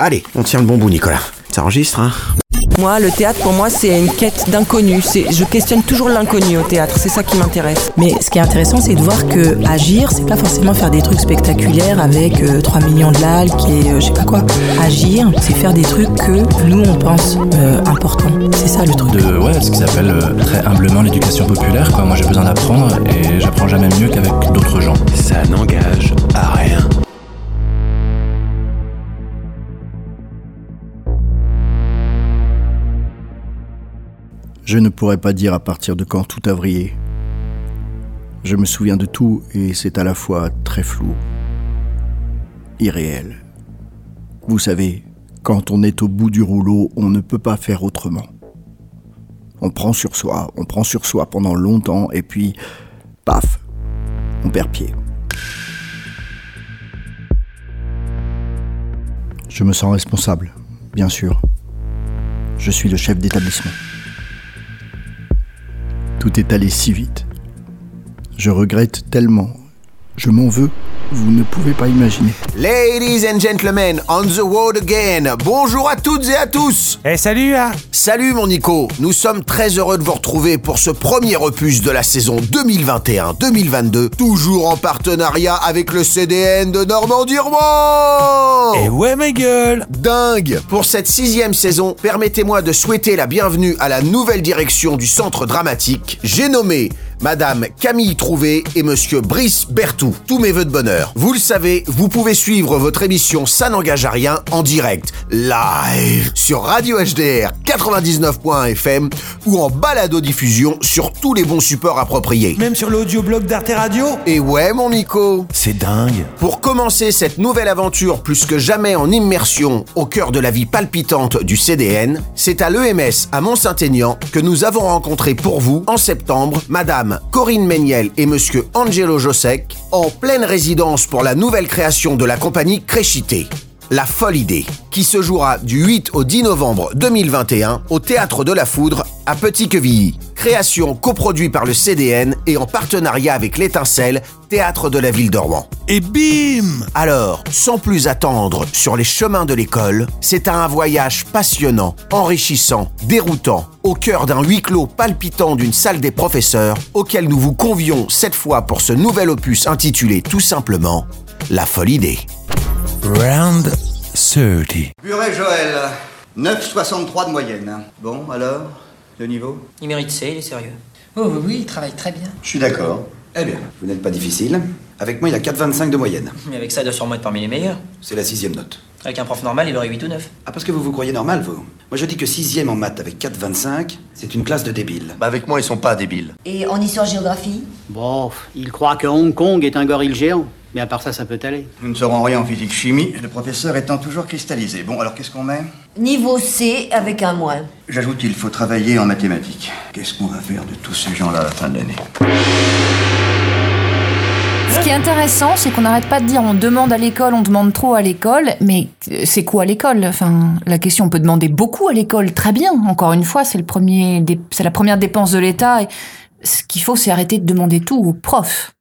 Allez, on tient le bon bout, Nicolas. Ça enregistre, hein Moi, le théâtre, pour moi, c'est une quête d'inconnu. C'est, je questionne toujours l'inconnu au théâtre. C'est ça qui m'intéresse. Mais ce qui est intéressant, c'est de voir que agir, c'est pas forcément faire des trucs spectaculaires avec euh, 3 millions de likes et euh, je sais pas quoi. Agir, c'est faire des trucs que nous, on pense euh, importants. C'est ça le truc. de ouais, ce qu'ils appellent euh, très humblement l'éducation populaire. Quoi. Moi, j'ai besoin d'apprendre et j'apprends jamais mieux qu'avec d'autres gens. Ça n'engage à rien. Je ne pourrais pas dire à partir de quand tout a vrillé. Je me souviens de tout et c'est à la fois très flou, irréel. Vous savez, quand on est au bout du rouleau, on ne peut pas faire autrement. On prend sur soi, on prend sur soi pendant longtemps et puis, paf, on perd pied. Je me sens responsable, bien sûr. Je suis le chef d'établissement. Tout est allé si vite. Je regrette tellement. Je m'en veux. Vous ne pouvez pas imaginer. Ladies and gentlemen, on the road again. Bonjour à toutes et à tous. Eh salut hein Salut mon Nico, nous sommes très heureux de vous retrouver pour ce premier opus de la saison 2021-2022, toujours en partenariat avec le CDN de Normandie-Roman Eh ouais ma gueule Dingue Pour cette sixième saison, permettez-moi de souhaiter la bienvenue à la nouvelle direction du centre dramatique. J'ai nommé Madame Camille Trouvé et Monsieur Brice Bertou. Tous mes voeux de bonheur. Vous le savez, vous pouvez suivre votre émission Ça n'engage à rien en direct, live, sur Radio HDR 99.fm ou en balado-diffusion sur tous les bons supports appropriés. Même sur l'audioblog d'Arte Radio Et ouais mon Nico C'est dingue pour commencer cette nouvelle aventure plus que jamais en immersion au cœur de la vie palpitante du CDN, c'est à l'EMS à Mont-Saint-Aignan que nous avons rencontré pour vous en septembre Madame Corinne Méniel et Monsieur Angelo Josek en pleine résidence pour la nouvelle création de la compagnie Créchité. La folle idée, qui se jouera du 8 au 10 novembre 2021 au Théâtre de la Foudre à Petit-Quevilly. Création coproduite par le CDN et en partenariat avec l'Étincelle, Théâtre de la Ville de Rouen. Et bim Alors, sans plus attendre sur les chemins de l'école, c'est un voyage passionnant, enrichissant, déroutant, au cœur d'un huis clos palpitant d'une salle des professeurs, auquel nous vous convions cette fois pour ce nouvel opus intitulé tout simplement La folle idée. Round 30. Buret Joël, 9,63 de moyenne. Bon, alors, le niveau? Il mérite ça, il est sérieux. Oh oui, oui, il travaille très bien. Je suis d'accord. Eh bien, vous n'êtes pas difficile. Avec moi, il a 4,25 de moyenne. Mais avec ça, il doit sûrement être parmi les meilleurs. C'est la sixième note. Avec un prof normal, il aurait 8 ou 9. Ah, parce que vous vous croyez normal, vous Moi, je dis que sixième en maths avec 4,25, c'est une classe de débiles. Bah avec moi, ils sont pas débiles. Et en histoire-géographie Bon, il croit que Hong Kong est un gorille géant. Mais à part ça, ça peut aller. Nous ne saurons rien en physique-chimie, le professeur étant toujours cristallisé. Bon, alors qu'est-ce qu'on met? Niveau C avec un moins. J'ajoute qu'il faut travailler en mathématiques. Qu'est-ce qu'on va faire de tous ces gens-là à la fin de l'année? Ce qui est intéressant, c'est qu'on n'arrête pas de dire on demande à l'école, on demande trop à l'école, mais c'est quoi l'école? Enfin, la question, on peut demander beaucoup à l'école, très bien. Encore une fois, c'est le premier, c'est la première dépense de l'État. Ce qu'il faut, c'est arrêter de demander tout aux profs.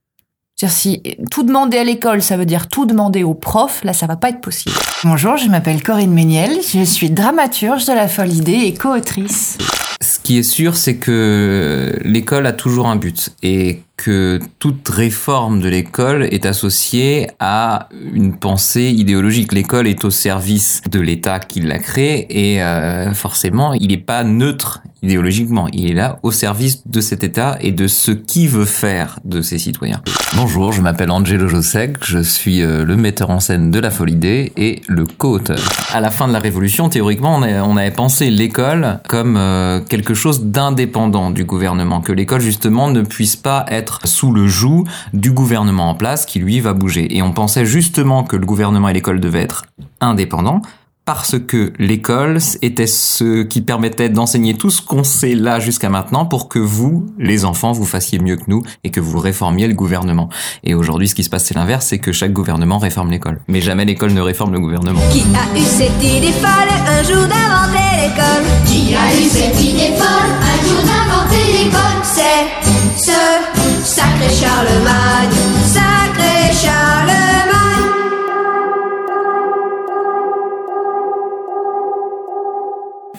C'est-à-dire, si tout demander à l'école, ça veut dire tout demander aux profs, là, ça va pas être possible. Bonjour, je m'appelle Corinne Méniel, je suis dramaturge de La Folle Idée et co-autrice. Ce qui est sûr, c'est que l'école a toujours un but et que toute réforme de l'école est associée à une pensée idéologique. L'école est au service de l'État qui l'a créée et euh, forcément, il n'est pas neutre idéologiquement. Il est là au service de cet État et de ce qu'il veut faire de ses citoyens. Bonjour, je m'appelle Angelo Josek, je suis euh, le metteur en scène de La Folie Idée et le co-auteur. À la fin de la Révolution, théoriquement, on, a- on avait pensé l'école comme euh, quelque chose d'indépendant du gouvernement, que l'école justement ne puisse pas être sous le joug du gouvernement en place qui lui va bouger. Et on pensait justement que le gouvernement et l'école devaient être indépendants parce que l'école était ce qui permettait d'enseigner tout ce qu'on sait là jusqu'à maintenant pour que vous, les enfants, vous fassiez mieux que nous et que vous réformiez le gouvernement. Et aujourd'hui, ce qui se passe, c'est l'inverse, c'est que chaque gouvernement réforme l'école. Mais jamais l'école ne réforme le gouvernement. Qui a eu cette idée folle un jour d'inventer l'école Qui a eu cette idée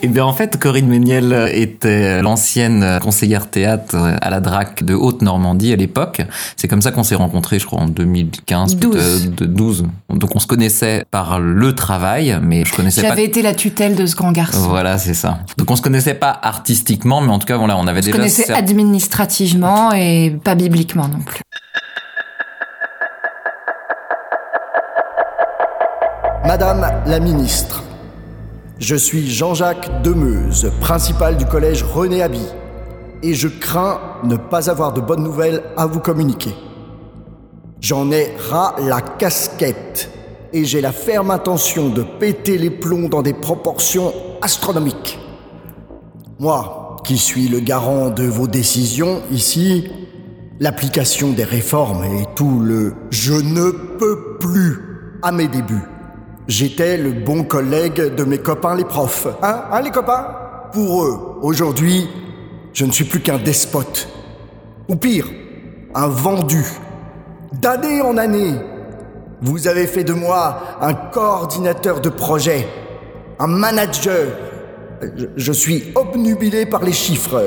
Eh bien, en fait, Corinne Méniel était l'ancienne conseillère théâtre à la DRAC de Haute-Normandie à l'époque. C'est comme ça qu'on s'est rencontrés, je crois, en 2015, 12. peut-être, de 12. Donc, on se connaissait par le travail, mais je connaissais pas. J'avais été la tutelle de ce grand garçon. Voilà, c'est ça. Donc, on se connaissait pas artistiquement, mais en tout cas, voilà, on avait Je déjà. connaissais cer- administrativement et pas bibliquement non plus. Madame la ministre, je suis Jean-Jacques Demeuse, principal du collège René Aby, et je crains ne pas avoir de bonnes nouvelles à vous communiquer. J'en ai ras la casquette, et j'ai la ferme intention de péter les plombs dans des proportions astronomiques. Moi, qui suis le garant de vos décisions ici, l'application des réformes et tout le je ne peux plus à mes débuts. J'étais le bon collègue de mes copains les profs. Hein, hein les copains? Pour eux, aujourd'hui, je ne suis plus qu'un despote. Ou pire, un vendu. D'année en année, vous avez fait de moi un coordinateur de projet, un manager. Je, suis obnubilé par les chiffres.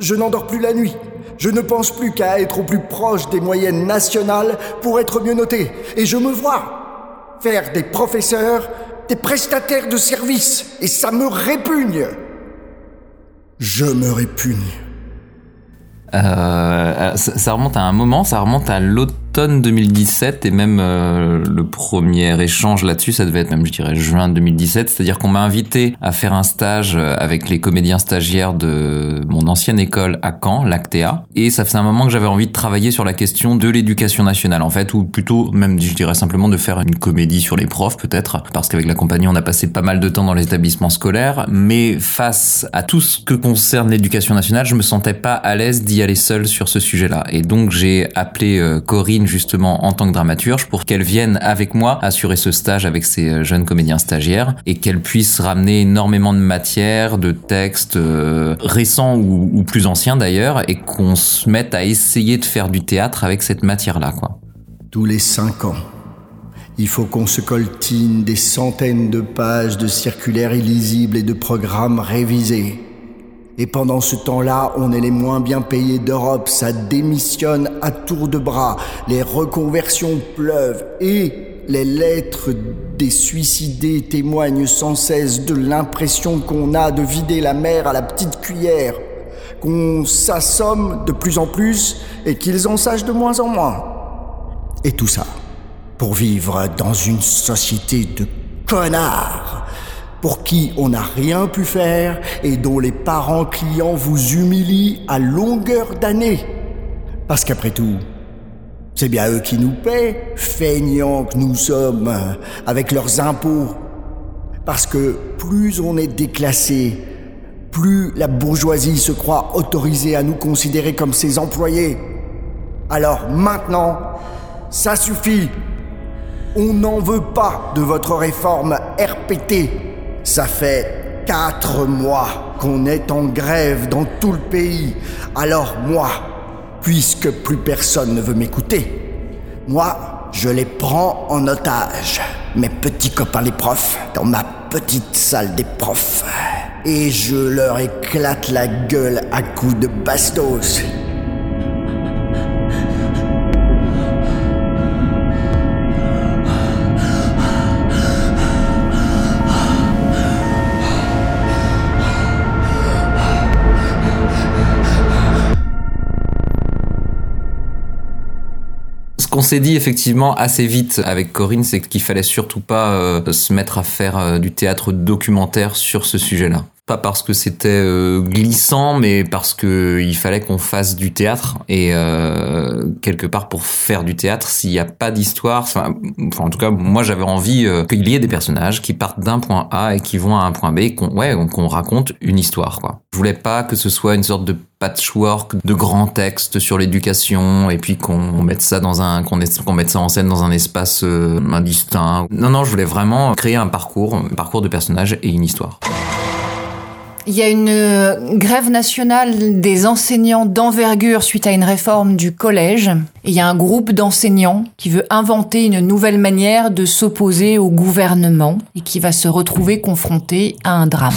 Je n'endors plus la nuit. Je ne pense plus qu'à être au plus proche des moyennes nationales pour être mieux noté. Et je me vois faire des professeurs des prestataires de services. Et ça me répugne. Je me répugne. Euh, ça, ça remonte à un moment, ça remonte à l'automne 2017 et même euh, le premier échange là-dessus, ça devait être même, je dirais, juin 2017. C'est-à-dire qu'on m'a invité à faire un stage euh, avec les comédiens stagiaires de mon ancienne école à Caen, l'Actea. Et ça faisait un moment que j'avais envie de travailler sur la question de l'éducation nationale, en fait, ou plutôt même, je dirais simplement de faire une comédie sur les profs, peut-être, parce qu'avec la compagnie, on a passé pas mal de temps dans les établissements scolaires. Mais face à tout ce que concerne l'éducation nationale, je me sentais pas à l'aise d'y aller seul sur ce sujet-là. Et donc j'ai appelé euh, Justement en tant que dramaturge pour qu'elle vienne avec moi assurer ce stage avec ces euh, jeunes comédiens stagiaires et qu'elle puisse ramener énormément de matière, de textes euh, récents ou, ou plus anciens d'ailleurs, et qu'on se mette à essayer de faire du théâtre avec cette matière-là, quoi. Tous les cinq ans, il faut qu'on se coltine des centaines de pages de circulaires illisibles et de programmes révisés. Et pendant ce temps-là, on est les moins bien payés d'Europe, ça démissionne à tour de bras, les reconversions pleuvent et les lettres des suicidés témoignent sans cesse de l'impression qu'on a de vider la mer à la petite cuillère, qu'on s'assomme de plus en plus et qu'ils en sachent de moins en moins. Et tout ça pour vivre dans une société de connards pour qui on n'a rien pu faire et dont les parents clients vous humilient à longueur d'année. Parce qu'après tout, c'est bien eux qui nous paient, feignants que nous sommes, avec leurs impôts. Parce que plus on est déclassé, plus la bourgeoisie se croit autorisée à nous considérer comme ses employés. Alors maintenant, ça suffit. On n'en veut pas de votre réforme RPT. Ça fait quatre mois qu'on est en grève dans tout le pays. Alors moi, puisque plus personne ne veut m'écouter, moi, je les prends en otage. Mes petits copains les profs, dans ma petite salle des profs. Et je leur éclate la gueule à coups de bastos. Qu'on s'est dit effectivement assez vite avec Corinne, c'est qu'il fallait surtout pas euh, se mettre à faire euh, du théâtre documentaire sur ce sujet-là. Pas parce que c'était euh, glissant, mais parce que il fallait qu'on fasse du théâtre et euh, quelque part pour faire du théâtre, s'il n'y a pas d'histoire, enfin, en tout cas moi j'avais envie euh, qu'il y ait des personnages qui partent d'un point A et qui vont à un point B, qu'on ouais qu'on raconte une histoire quoi. Je voulais pas que ce soit une sorte de patchwork de grands textes sur l'éducation et puis qu'on mette ça dans un qu'on mette ça en scène dans un espace euh, indistinct. Non non, je voulais vraiment créer un parcours, un parcours de personnages et une histoire. Il y a une euh, grève nationale des enseignants d'envergure suite à une réforme du collège. Et il y a un groupe d'enseignants qui veut inventer une nouvelle manière de s'opposer au gouvernement et qui va se retrouver confronté à un drame.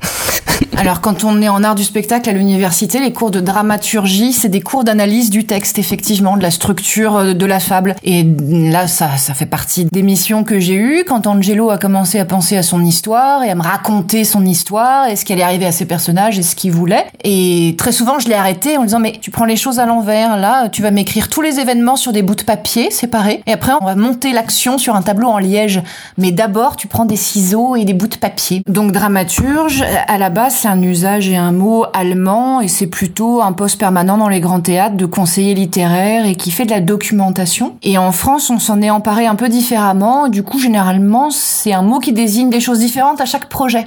Alors, quand on est en art du spectacle à l'université, les cours de dramaturgie, c'est des cours d'analyse du texte, effectivement, de la structure euh, de la fable. Et là, ça, ça fait partie des missions que j'ai eues quand Angelo a commencé à penser à son histoire et à me raconter son histoire et ce qui allait arriver à ses personnages et ce qu'il voulait. Et très souvent, je l'ai arrêté en lui disant, mais tu prends les choses à l'envers. Là, tu vas m'écrire tous les événements sur des bouts de papier séparés. Et après, on va monter l'action sur un tableau en liège. Mais d'abord, tu prends des ciseaux et des bouts de papier. Donc, dramaturge, à la base, un usage et un mot allemand et c'est plutôt un poste permanent dans les grands théâtres de conseiller littéraire et qui fait de la documentation. Et en France, on s'en est emparé un peu différemment. Du coup, généralement, c'est un mot qui désigne des choses différentes à chaque projet.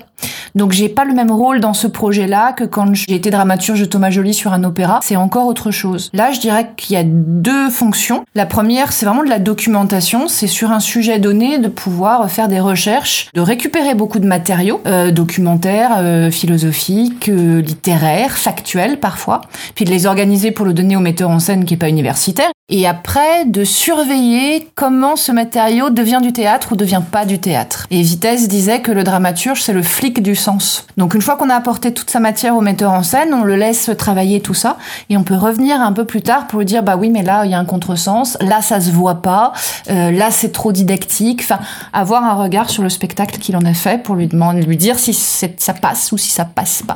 Donc j'ai pas le même rôle dans ce projet-là que quand j'ai été dramaturge de Thomas Joly sur un opéra. C'est encore autre chose. Là, je dirais qu'il y a deux fonctions. La première, c'est vraiment de la documentation. C'est sur un sujet donné de pouvoir faire des recherches, de récupérer beaucoup de matériaux euh, documentaires, euh, philosophiques, euh, littéraires, factuels parfois, puis de les organiser pour le donner au metteur en scène qui est pas universitaire. Et après, de surveiller comment ce matériau devient du théâtre ou devient pas du théâtre. Et Vitesse disait que le dramaturge, c'est le flic du sens. Donc une fois qu'on a apporté toute sa matière au metteur en scène, on le laisse travailler tout ça et on peut revenir un peu plus tard pour lui dire bah oui mais là il y a un contresens, là ça se voit pas, euh, là c'est trop didactique. Enfin avoir un regard sur le spectacle qu'il en a fait pour lui demander, lui dire si ça passe ou si ça passe pas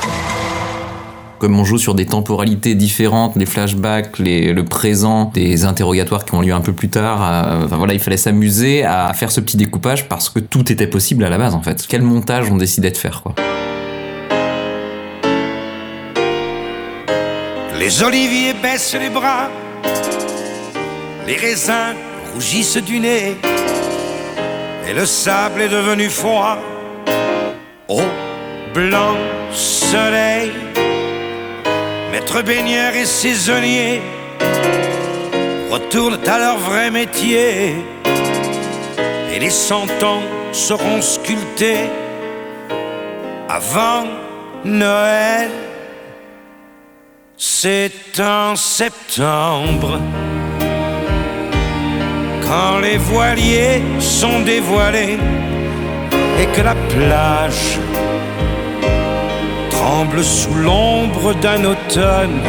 comme on joue sur des temporalités différentes, des flashbacks, les, le présent, des interrogatoires qui ont lieu un peu plus tard, euh, voilà, il fallait s'amuser à faire ce petit découpage parce que tout était possible à la base en fait. Quel montage on décidait de faire quoi Les oliviers baissent les bras, les raisins rougissent du nez, et le sable est devenu froid. Au blanc soleil, maître baigneur et saisonnier retournent à leur vrai métier, et les cent ans seront sculptés avant Noël. C'est en septembre, quand les voiliers sont dévoilés et que la plage tremble sous l'ombre d'un automne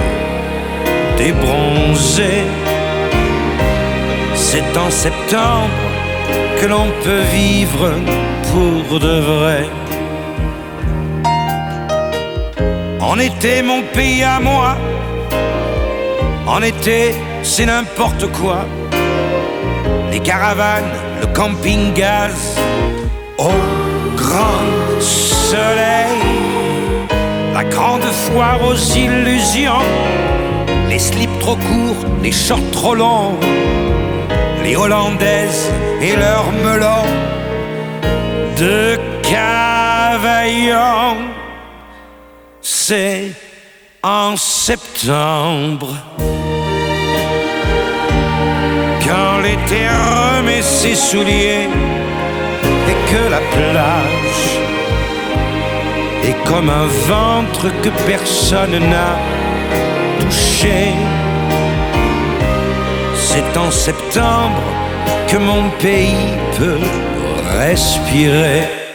débronzé. C'est en septembre que l'on peut vivre pour de vrai. En été, mon pays à moi. En été, c'est n'importe quoi. Les caravanes, le camping-gaz, au grand soleil. La grande foire aux illusions. Les slips trop courts, les shorts trop longs. Les hollandaises et leurs melons de cavaillon c'est en septembre. Quand l'été remet ses souliers et que la plage est comme un ventre que personne n'a touché. C'est en septembre que mon pays peut respirer.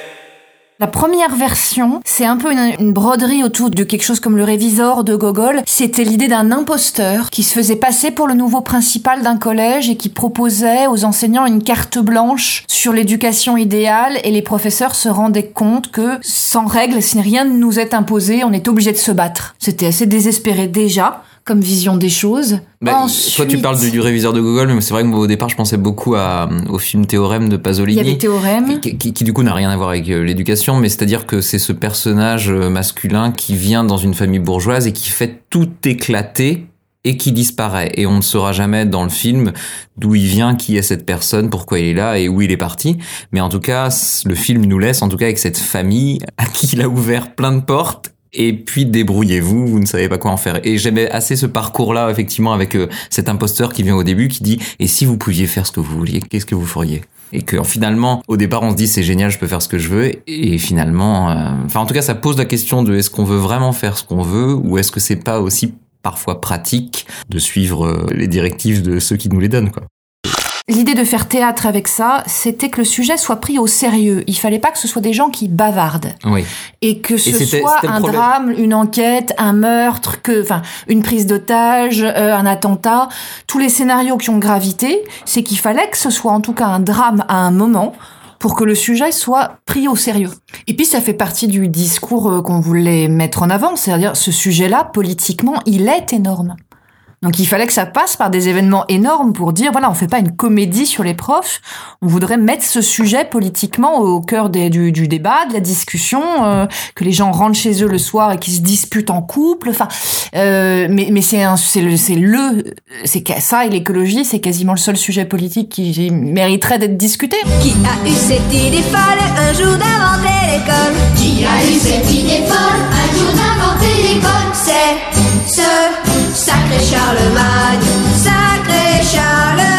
La première version, c'est un peu une, broderie autour de quelque chose comme le révisor de Gogol. C'était l'idée d'un imposteur qui se faisait passer pour le nouveau principal d'un collège et qui proposait aux enseignants une carte blanche sur l'éducation idéale et les professeurs se rendaient compte que sans règles, si rien ne nous est imposé, on est obligé de se battre. C'était assez désespéré déjà comme vision des choses. Bah, Ensuite... Toi, tu parles du, du, réviseur de Google, mais c'est vrai que moi, au départ, je pensais beaucoup à, au film Théorème de Pasolini. Il y avait Théorème. Qui, qui, qui du coup, n'a rien à voir avec euh, l'éducation, mais c'est-à-dire que c'est ce personnage euh, masculin qui vient dans une famille bourgeoise et qui fait tout éclater et qui disparaît. Et on ne saura jamais dans le film d'où il vient, qui est cette personne, pourquoi il est là et où il est parti. Mais en tout cas, le film nous laisse, en tout cas, avec cette famille à qui il a ouvert plein de portes et puis débrouillez-vous, vous ne savez pas quoi en faire. Et j'aimais assez ce parcours-là, effectivement, avec euh, cet imposteur qui vient au début, qui dit, et si vous pouviez faire ce que vous vouliez, qu'est-ce que vous feriez? Et que finalement, au départ, on se dit c'est génial, je peux faire ce que je veux. Et finalement, euh, enfin en tout cas, ça pose la question de est-ce qu'on veut vraiment faire ce qu'on veut ou est-ce que c'est pas aussi parfois pratique de suivre euh, les directives de ceux qui nous les donnent, quoi. L'idée de faire théâtre avec ça, c'était que le sujet soit pris au sérieux. Il fallait pas que ce soit des gens qui bavardent. Oui. Et que ce soit un problème. drame, une enquête, un meurtre, que, enfin, une prise d'otage, euh, un attentat. Tous les scénarios qui ont gravité, c'est qu'il fallait que ce soit en tout cas un drame à un moment pour que le sujet soit pris au sérieux. Et puis ça fait partie du discours euh, qu'on voulait mettre en avant, c'est-à-dire ce sujet-là, politiquement, il est énorme. Donc il fallait que ça passe par des événements énormes pour dire voilà on fait pas une comédie sur les profs, on voudrait mettre ce sujet politiquement au cœur des- du, débat, de la discussion, euh, que les gens rentrent chez eux le soir et qu'ils se disputent en couple. Enfin, euh, mais mais c'est le c'est le c'est ça et l'écologie c'est quasiment le seul sujet politique qui mériterait d'être discuté. Qui a eu cette idée folle un jour d'inventer l'école? Qui a eu cette idée folle un jour d'inventer l'école? C'est ce sacré Charlemagne, sacré Charlemagne.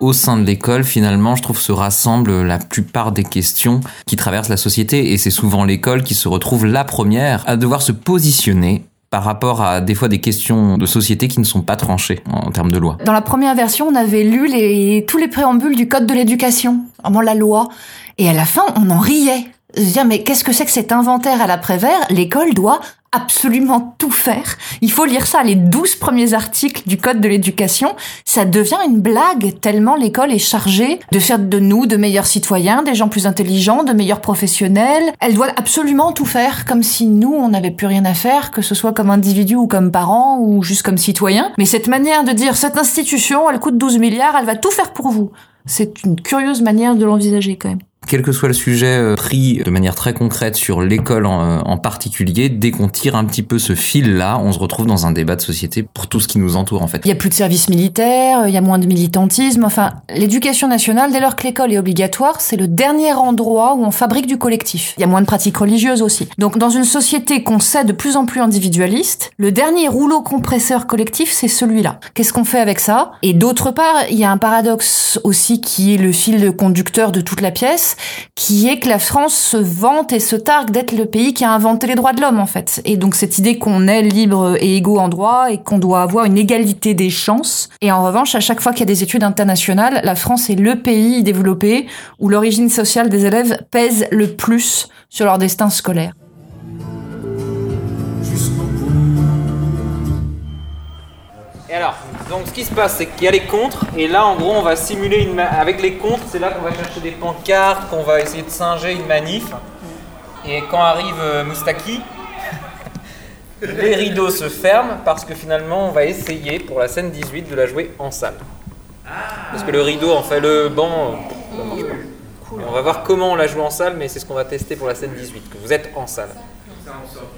au sein de l'école, finalement, je trouve se rassemblent la plupart des questions qui traversent la société. Et c'est souvent l'école qui se retrouve la première à devoir se positionner par rapport à des fois des questions de société qui ne sont pas tranchées en termes de loi. Dans la première version, on avait lu les, tous les préambules du code de l'éducation, vraiment la loi. Et à la fin, on en riait. Se dire, mais qu'est-ce que c'est que cet inventaire à l'après-vert L'école doit absolument tout faire. Il faut lire ça, les 12 premiers articles du code de l'éducation. Ça devient une blague tellement l'école est chargée de faire de nous de meilleurs citoyens, des gens plus intelligents, de meilleurs professionnels. Elle doit absolument tout faire comme si nous, on n'avait plus rien à faire, que ce soit comme individu ou comme parent ou juste comme citoyen. Mais cette manière de dire, cette institution, elle coûte 12 milliards, elle va tout faire pour vous. C'est une curieuse manière de l'envisager quand même. Quel que soit le sujet euh, pris de manière très concrète sur l'école en, euh, en particulier, dès qu'on tire un petit peu ce fil-là, on se retrouve dans un débat de société pour tout ce qui nous entoure en fait. Il y a plus de service militaire, il y a moins de militantisme. Enfin, l'éducation nationale, dès lors que l'école est obligatoire, c'est le dernier endroit où on fabrique du collectif. Il y a moins de pratiques religieuses aussi. Donc, dans une société qu'on sait de plus en plus individualiste, le dernier rouleau compresseur collectif, c'est celui-là. Qu'est-ce qu'on fait avec ça? Et d'autre part, il y a un paradoxe aussi qui est le fil conducteur de toute la pièce, qui est que la France se vante et se targue d'être le pays qui a inventé les droits de l'homme, en fait. Et donc, cette idée qu'on est libre et égaux en droit et qu'on doit avoir une égalité des chances. Et en revanche, à chaque fois qu'il y a des études internationales, la France est le pays développé où l'origine sociale des élèves pèse le plus sur leur destin scolaire. Et alors, donc ce qui se passe, c'est qu'il y a les contres, et là, en gros, on va simuler une. Avec les contres, c'est là qu'on va chercher des pancartes, qu'on va essayer de singer une manif. Et quand arrive euh, Moustaki, les rideaux se ferment parce que finalement, on va essayer pour la scène 18 de la jouer en salle. Parce que le rideau, en fait, le banc, euh, ça marche pas. Et on va voir comment on la joue en salle, mais c'est ce qu'on va tester pour la scène 18, que vous êtes en salle.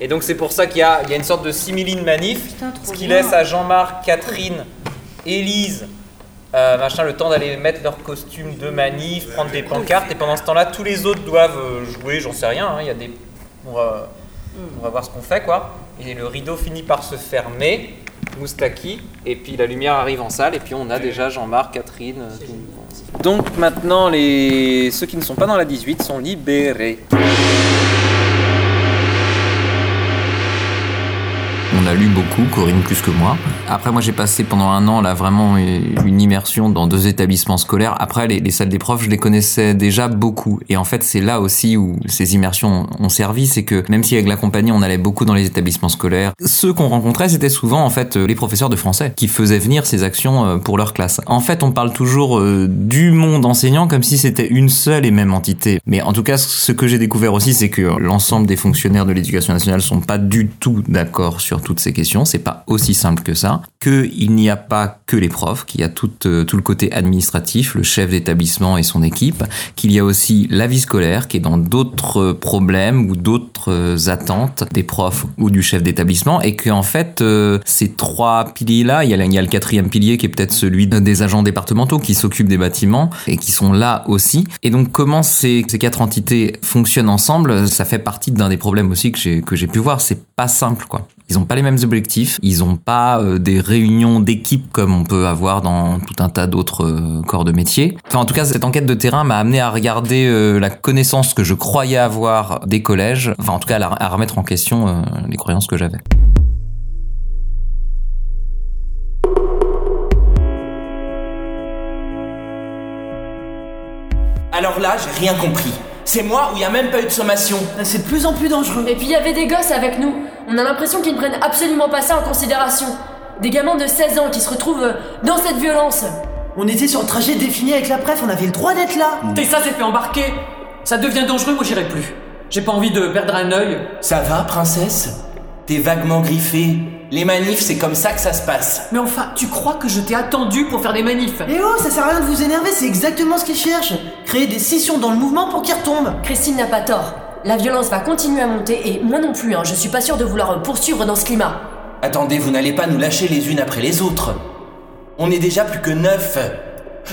Et donc c'est pour ça qu'il y a, il y a une sorte de similine manif, ce qui laisse à Jean-Marc, Catherine, Élise, euh, machin, le temps d'aller mettre leur costume de manif, prendre des pancartes, et pendant ce temps-là, tous les autres doivent euh, jouer, j'en sais rien, hein, il y a des... On va, on va voir ce qu'on fait, quoi. Et le rideau finit par se fermer, Moustaki, et puis la lumière arrive en salle, et puis on a déjà Jean-Marc, Catherine... euh, tout. Donc maintenant, les... ceux qui ne sont pas dans la 18 sont libérés. A lu beaucoup, Corinne plus que moi. Après, moi, j'ai passé pendant un an là vraiment une immersion dans deux établissements scolaires. Après, les, les salles des profs, je les connaissais déjà beaucoup. Et en fait, c'est là aussi où ces immersions ont servi, c'est que même si avec la compagnie, on allait beaucoup dans les établissements scolaires, ceux qu'on rencontrait, c'était souvent en fait les professeurs de français qui faisaient venir ces actions euh, pour leur classe. En fait, on parle toujours euh, du monde enseignant comme si c'était une seule et même entité. Mais en tout cas, ce que j'ai découvert aussi, c'est que l'ensemble des fonctionnaires de l'éducation nationale sont pas du tout d'accord sur ces questions. C'est pas aussi simple que ça. Qu'il n'y a pas que les profs, qu'il y a tout, euh, tout le côté administratif, le chef d'établissement et son équipe, qu'il y a aussi la vie scolaire qui est dans d'autres problèmes ou d'autres euh, attentes des profs ou du chef d'établissement et qu'en fait, euh, ces trois piliers-là, il y, a, le quatrième pilier qui est peut-être celui des agents départementaux qui s'occupent des bâtiments et qui sont là aussi. Et donc, comment ces, ces quatre entités fonctionnent ensemble, ça fait partie d'un des problèmes aussi que j'ai pu voir. C'est pas simple, quoi. Ils n'ont pas les mêmes objectifs, ils n'ont pas euh, des réunions d'équipe comme on peut avoir dans tout un tas d'autres euh, corps de métier. Enfin, en tout cas, cette enquête de terrain m'a amené à regarder euh, la connaissance que je croyais avoir des collèges, enfin en tout cas à, à remettre en question les croyances que j'avais. Alors là, j'ai rien compris. C'est moi ou il y a même pas eu de sommation C'est de plus en plus dangereux. Et puis il y avait des gosses avec nous. On a l'impression qu'ils ne prennent absolument pas ça en considération. Des gamins de 16 ans qui se retrouvent euh, dans cette violence. On était sur le trajet défini avec la préf, on avait le droit d'être là. Et ça s'est fait embarquer. Ça devient dangereux, moi j'irai plus. J'ai pas envie de perdre un œil. Ça va, princesse? T'es vaguement griffée. Les manifs, c'est comme ça que ça se passe. Mais enfin, tu crois que je t'ai attendu pour faire des manifs Et oh, ça sert à rien de vous énerver, c'est exactement ce qu'ils cherchent. Créer des scissions dans le mouvement pour qu'ils retombent. Christine n'a pas tort. La violence va continuer à monter et moi non plus, hein, je suis pas sûre de vouloir poursuivre dans ce climat. Attendez, vous n'allez pas nous lâcher les unes après les autres. On est déjà plus que neuf.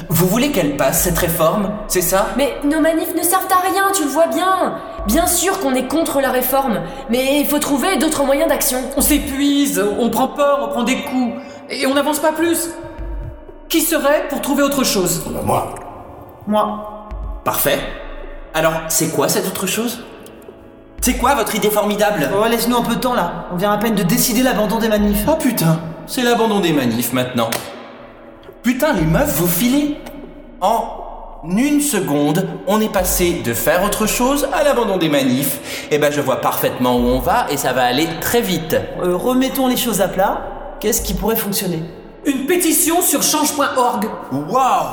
Vous voulez qu'elle passe, cette réforme C'est ça? Mais nos manifs ne servent à rien, tu le vois bien. Bien sûr qu'on est contre la réforme, mais il faut trouver d'autres moyens d'action. On s'épuise, on prend peur, on prend des coups, et on n'avance pas plus. Qui serait pour trouver autre chose? Moi. Moi. Parfait. Alors, c'est quoi cette autre chose? C'est quoi votre idée formidable? Oh, laisse-nous un peu de temps là. On vient à peine de décider l'abandon des manifs. Oh putain, c'est l'abandon des manifs maintenant. Putain, les meufs, vous filez En une seconde, on est passé de faire autre chose à l'abandon des manifs. Et ben, je vois parfaitement où on va et ça va aller très vite. Euh, remettons les choses à plat. Qu'est-ce qui pourrait fonctionner? Une pétition sur change.org. Waouh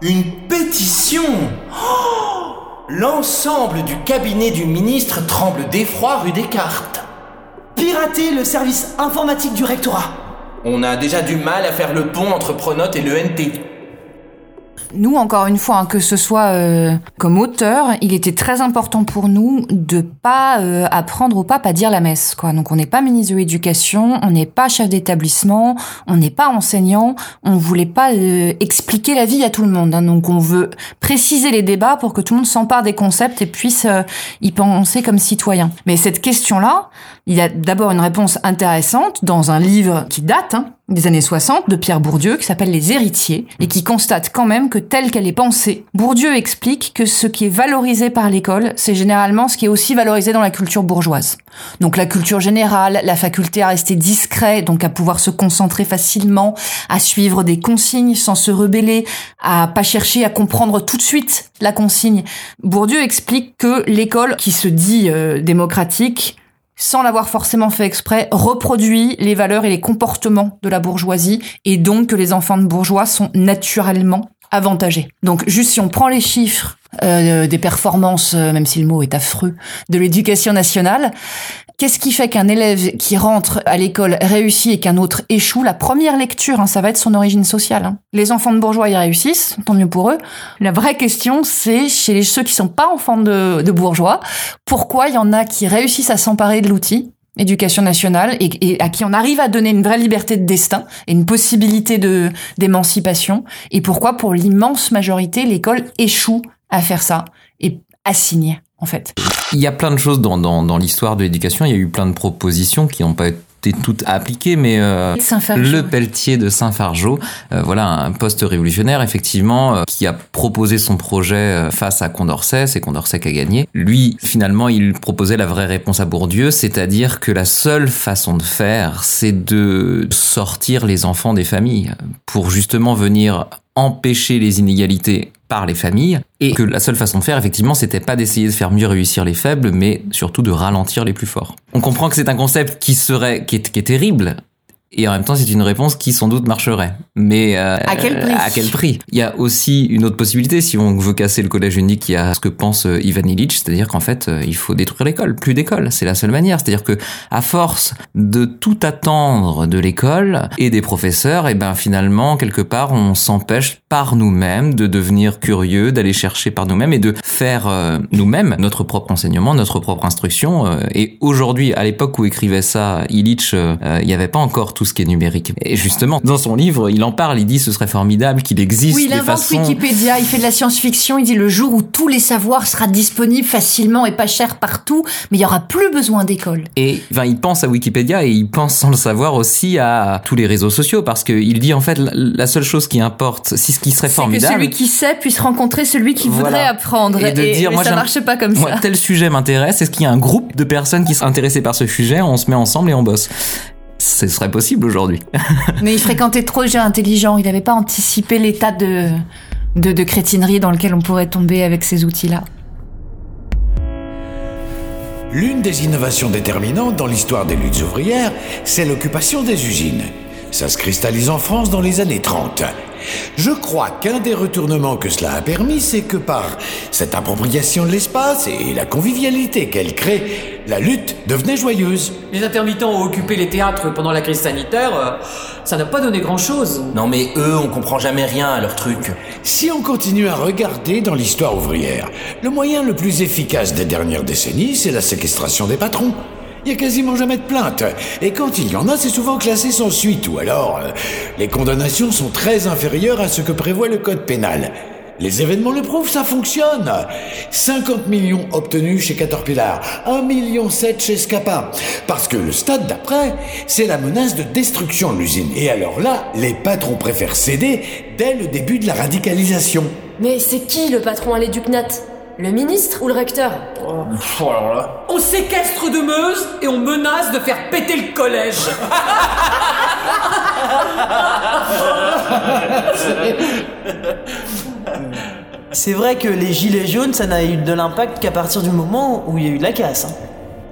Une pétition Oh L'ensemble du cabinet du ministre tremble d'effroi rue Descartes. Pirater le service informatique du rectorat. On a déjà du mal à faire le pont entre Pronote et l'ENT. Nous, encore une fois, hein, que ce soit euh, comme auteur, il était très important pour nous de pas euh, apprendre au pape à dire la messe. Quoi. Donc, on n'est pas ministre de l'Éducation, on n'est pas chef d'établissement, on n'est pas enseignant, on voulait pas euh, expliquer la vie à tout le monde. hein. Donc, on veut préciser les débats pour que tout le monde s'empare des concepts et puisse euh, y penser comme citoyen. Mais cette question-là, il y a d'abord une réponse intéressante dans un livre qui date hein, des années 60 de Pierre Bourdieu qui s'appelle Les héritiers et qui constate quand même que telle qu'elle est pensée, Bourdieu explique que ce qui est valorisé par l'école, c'est généralement ce qui est aussi valorisé dans la culture bourgeoise. Donc la culture générale, la faculté à rester discret, donc à pouvoir se concentrer facilement, à suivre des consignes sans se rebeller, à pas chercher à comprendre tout de suite la consigne. Bourdieu explique que l'école qui se dit euh, démocratique sans l'avoir forcément fait exprès, reproduit les valeurs et les comportements de la bourgeoisie, et donc que les enfants de bourgeois sont naturellement avantagés. Donc juste si on prend les chiffres euh, des performances, euh, même si le mot est affreux, de l'éducation nationale, qu'est-ce qui fait qu'un élève qui rentre à l'école réussit et qu'un autre échoue? La première lecture, hein, ça va être son origine sociale. hein. Les enfants de bourgeois y réussissent, tant mieux pour eux. La vraie question, c'est chez ceux qui sont pas enfants de, de bourgeois, pourquoi il y en a qui réussissent à s'emparer de l'outil éducation nationale et, à qui on arrive à donner une vraie liberté de destin et une possibilité de d'émancipation et pourquoi? Pour l'immense majorité l'école échoue à faire ça et assigne en fait. Il y a plein de choses dans, dans, dans l'histoire de l'éducation. Il y a eu plein de propositions qui n'ont pas été toutes appliquées, mais euh, le Pelletier de Saint-Fargeau, euh, voilà un poste révolutionnaire effectivement euh, qui a proposé son projet euh, face à Condorcet, c'est Condorcet qui a gagné. Lui, finalement, il proposait la vraie réponse à Bourdieu, c'est-à-dire que la seule façon de faire, c'est de sortir les enfants des familles pour justement venir empêcher les inégalités par les familles et que la seule façon de faire effectivement c'était pas d'essayer de faire mieux réussir les faibles mais surtout de ralentir les plus forts. On comprend que c'est un concept qui serait qui est, terrible et en même temps c'est une réponse qui sans doute marcherait. Mais euh, À quel prix À quel prix? Il y a aussi une autre possibilité si on veut casser le collège unique, il y a ce que pense euh, Ivan Illich, c'est-à-dire qu'en fait euh, il faut détruire l'école, plus d'école, c'est la seule manière. C'est-à-dire que à force de tout attendre de l'école et des professeurs, et ben finalement quelque part on s'empêche par nous-mêmes de devenir curieux, d'aller chercher par nous-mêmes et de faire euh, nous-mêmes notre propre enseignement, notre propre instruction. euh, et aujourd'hui, à l'époque où écrivait ça Illich, il n'y avait pas encore tout tout ce qui est numérique. Et justement, dans son livre, il en parle, il dit ce serait formidable qu'il existe Oui, il des invente façons... Wikipédia, il fait de la science-fiction, il dit le jour où tous les savoirs sera disponibles facilement et pas cher partout, mais il y aura plus besoin d'école. Et enfin, il pense à Wikipédia et il pense sans le savoir aussi à tous les réseaux sociaux parce qu'il dit en fait la- seule chose qui importe, si ce qui serait Que formidable, celui qui sait puisse rencontrer celui qui Voilà. voudrait apprendre. et de dire moi ça marche pas comme moi, ça. tel sujet m'intéresse. Est-ce qu'il y a un groupe de personnes qui sont intéressées par ce sujet On se met ensemble et on bosse. Ce serait possible aujourd'hui. Mais il fréquentait trop de gens intelligents, il n'avait pas anticipé l'état de, de, de crétinerie dans lequel on pourrait tomber avec ces outils-là. L'une des innovations déterminantes dans l'histoire des luttes ouvrières, c'est l'occupation des usines. Ça se cristallise en France dans les années 30. Je crois qu'un des retournements que cela a permis, c'est que par cette appropriation de l'espace et la convivialité qu'elle crée, la lutte devenait joyeuse. Les intermittents ont occupé les théâtres pendant la crise sanitaire, euh, ça n'a pas donné grand-chose. Non mais eux, on comprend jamais rien à leur truc. Si on continue à regarder dans l'histoire ouvrière, le moyen le plus efficace des dernières décennies, c'est la séquestration des patrons. Il n'y a quasiment jamais de plainte. Et quand il y en a, c'est souvent classé sans suite, ou alors euh, les condamnations sont très inférieures à ce que prévoit le code pénal. Les événements le prouvent, ça fonctionne. 50 millions obtenus chez Caterpillar, 1 million 7 chez Scapa. Parce que le stade d'après, c'est la menace de destruction de l'usine. Et alors là, les patrons préfèrent céder dès le début de la radicalisation. Mais c'est qui le patron à l'Éducnat Le ministre ou le recteur Oh, alors là. On séquestre de Meuse et on menace de faire péter le collège. C'est vrai que les gilets jaunes, ça n'a eu de l'impact qu'à partir du moment où il y a eu de la casse. hein.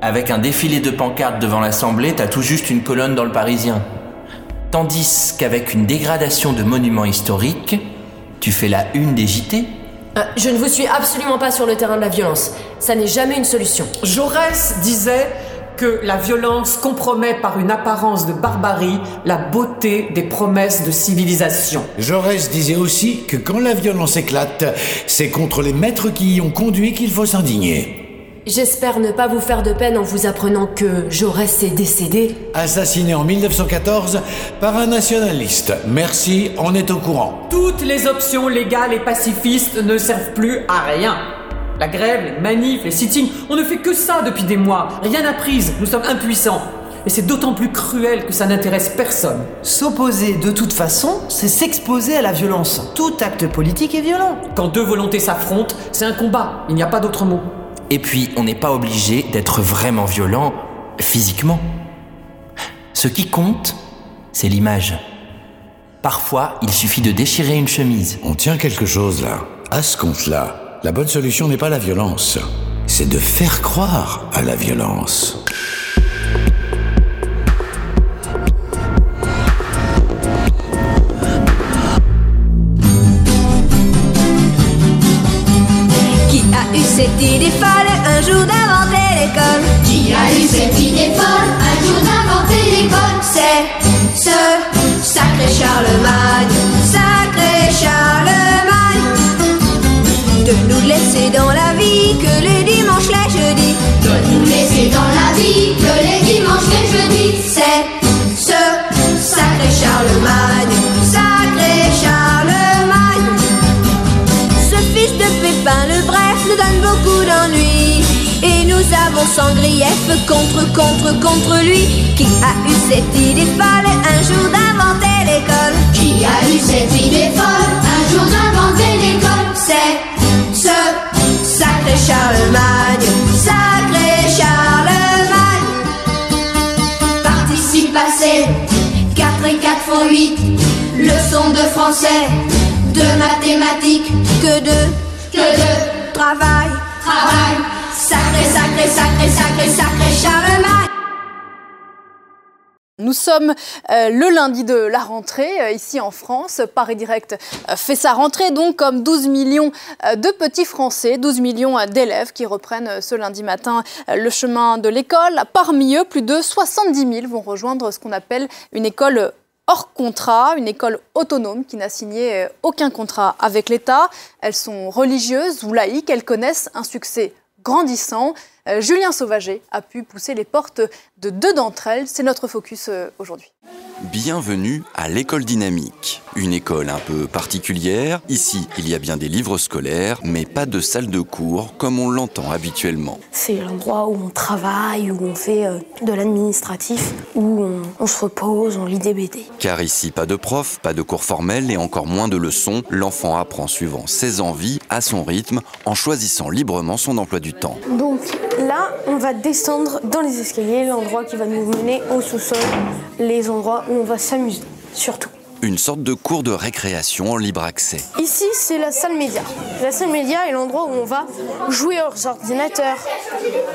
Avec un défilé de pancartes devant l'Assemblée, t'as tout juste une colonne dans le Parisien. Tandis qu'avec une dégradation de monuments historiques, tu fais la une des JT. Euh, Je ne vous suis absolument pas sur le terrain de la violence. Ça n'est jamais une solution. Jaurès disait que la violence compromet par une apparence de barbarie la beauté des promesses de civilisation. Jaurès disait aussi que quand la violence éclate, c'est contre les maîtres qui y ont conduit qu'il faut s'indigner. J'espère ne pas vous faire de peine en vous apprenant que Jaurès est décédé. Assassiné en 1914 par un nationaliste. Merci, on est au courant. Toutes les options légales et pacifistes ne servent plus à rien. La grève, les manifs, les sittings, on ne fait que ça depuis des mois. Rien n'a prise, nous sommes impuissants. Et c'est d'autant plus cruel que ça n'intéresse personne. S'opposer de toute façon, c'est s'exposer à la violence. Tout acte politique est violent. Quand deux volontés s'affrontent, c'est un combat, il n'y a pas d'autre mot. Et puis, on n'est pas obligé d'être vraiment violent physiquement. Ce qui compte, c'est l'image. Parfois, il suffit de déchirer une chemise. On tient quelque chose là. À ce compte-là, la bonne solution n'est pas la violence, c'est de faire croire à la violence. Sans grief contre, contre, contre lui. Qui a eu cette idée folle un jour d'inventer l'école? Qui a eu cette idée folle un jour d'inventer l'école? C'est ce sacré Charlemagne, sacré Charlemagne. Participe passé 4 et 4 font 8 Leçon de français De mathématiques Que de, Que de travail, travail sacré, sacré, sacré, sacré, sacré Charlemagne. Nous sommes euh, le lundi de la rentrée euh, ici en France. Paris Direct euh, fait sa rentrée donc comme 12 millions de petits Français, 12 millions d'élèves qui reprennent ce lundi matin le chemin de l'école. Parmi eux, plus de 70 000 vont rejoindre ce qu'on appelle une école hors contrat, une école autonome qui n'a signé aucun contrat avec l'État. Elles sont religieuses ou laïques, elles connaissent un succès grandissant. Euh, Julien Sauvager a pu pousser les portes de deux d'entre elles. C'est notre focus euh, aujourd'hui. Bienvenue à l'école dynamique. Une école un peu particulière. Ici, il y a bien des livres scolaires, mais pas de salle de cours comme on l'entend habituellement. C'est l'endroit où on travaille, où on fait euh, de l'administratif, où on, on se repose, on lit des BD. Car ici, pas de prof, pas de cours formels et encore moins de leçons. L'enfant apprend suivant ses envies, à son rythme, en choisissant librement son emploi du temps. Donc là, on va descendre dans les escaliers, l'endroit qui va nous mener au sous-sol, les endroits où on va s'amuser, surtout. Une sorte de cours de récréation en libre accès. Ici, c'est la salle média. La salle média est l'endroit où on va jouer aux ordinateurs,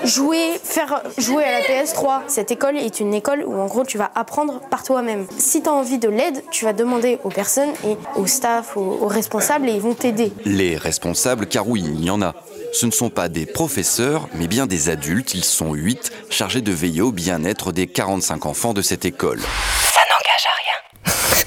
jouer, faire jouer à la PS3. Cette école est une école où en gros tu vas apprendre par toi-même. Si tu as envie de l'aide, tu vas demander aux personnes et au staff, aux, aux responsables et ils vont t'aider. Les responsables, car oui, il y en a. Ce ne sont pas des professeurs, mais bien des adultes, ils sont huit, chargés de veiller au bien-être des 45 enfants de cette école. Ça n'engage à rien.